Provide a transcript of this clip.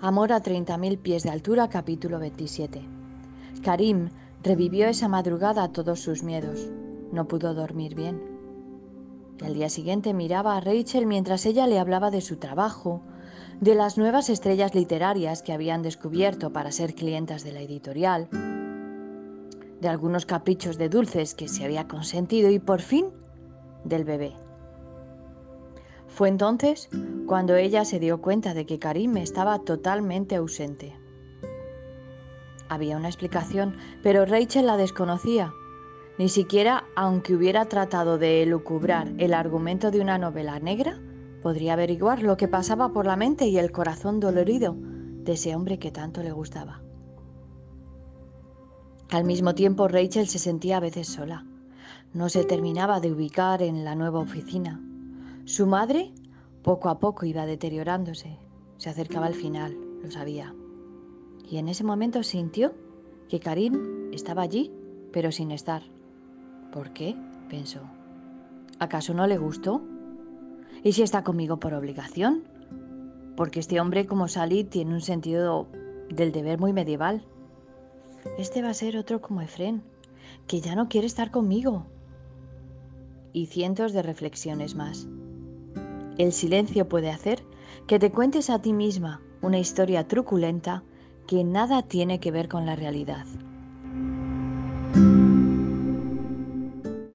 Amor a 30.000 pies de altura, capítulo 27. Karim revivió esa madrugada todos sus miedos. No pudo dormir bien. Y al día siguiente miraba a Rachel mientras ella le hablaba de su trabajo, de las nuevas estrellas literarias que habían descubierto para ser clientas de la editorial, de algunos caprichos de dulces que se había consentido y por fin del bebé. Fue entonces cuando ella se dio cuenta de que Karim estaba totalmente ausente. Había una explicación, pero Rachel la desconocía. Ni siquiera, aunque hubiera tratado de elucubrar el argumento de una novela negra, podría averiguar lo que pasaba por la mente y el corazón dolorido de ese hombre que tanto le gustaba. Al mismo tiempo, Rachel se sentía a veces sola. No se terminaba de ubicar en la nueva oficina. Su madre poco a poco iba deteriorándose. Se acercaba al final, lo sabía. Y en ese momento sintió que Karim estaba allí, pero sin estar. ¿Por qué? pensó. ¿Acaso no le gustó? ¿Y si está conmigo por obligación? Porque este hombre como Sally tiene un sentido del deber muy medieval. Este va a ser otro como Efren, que ya no quiere estar conmigo. Y cientos de reflexiones más. El silencio puede hacer que te cuentes a ti misma una historia truculenta que nada tiene que ver con la realidad.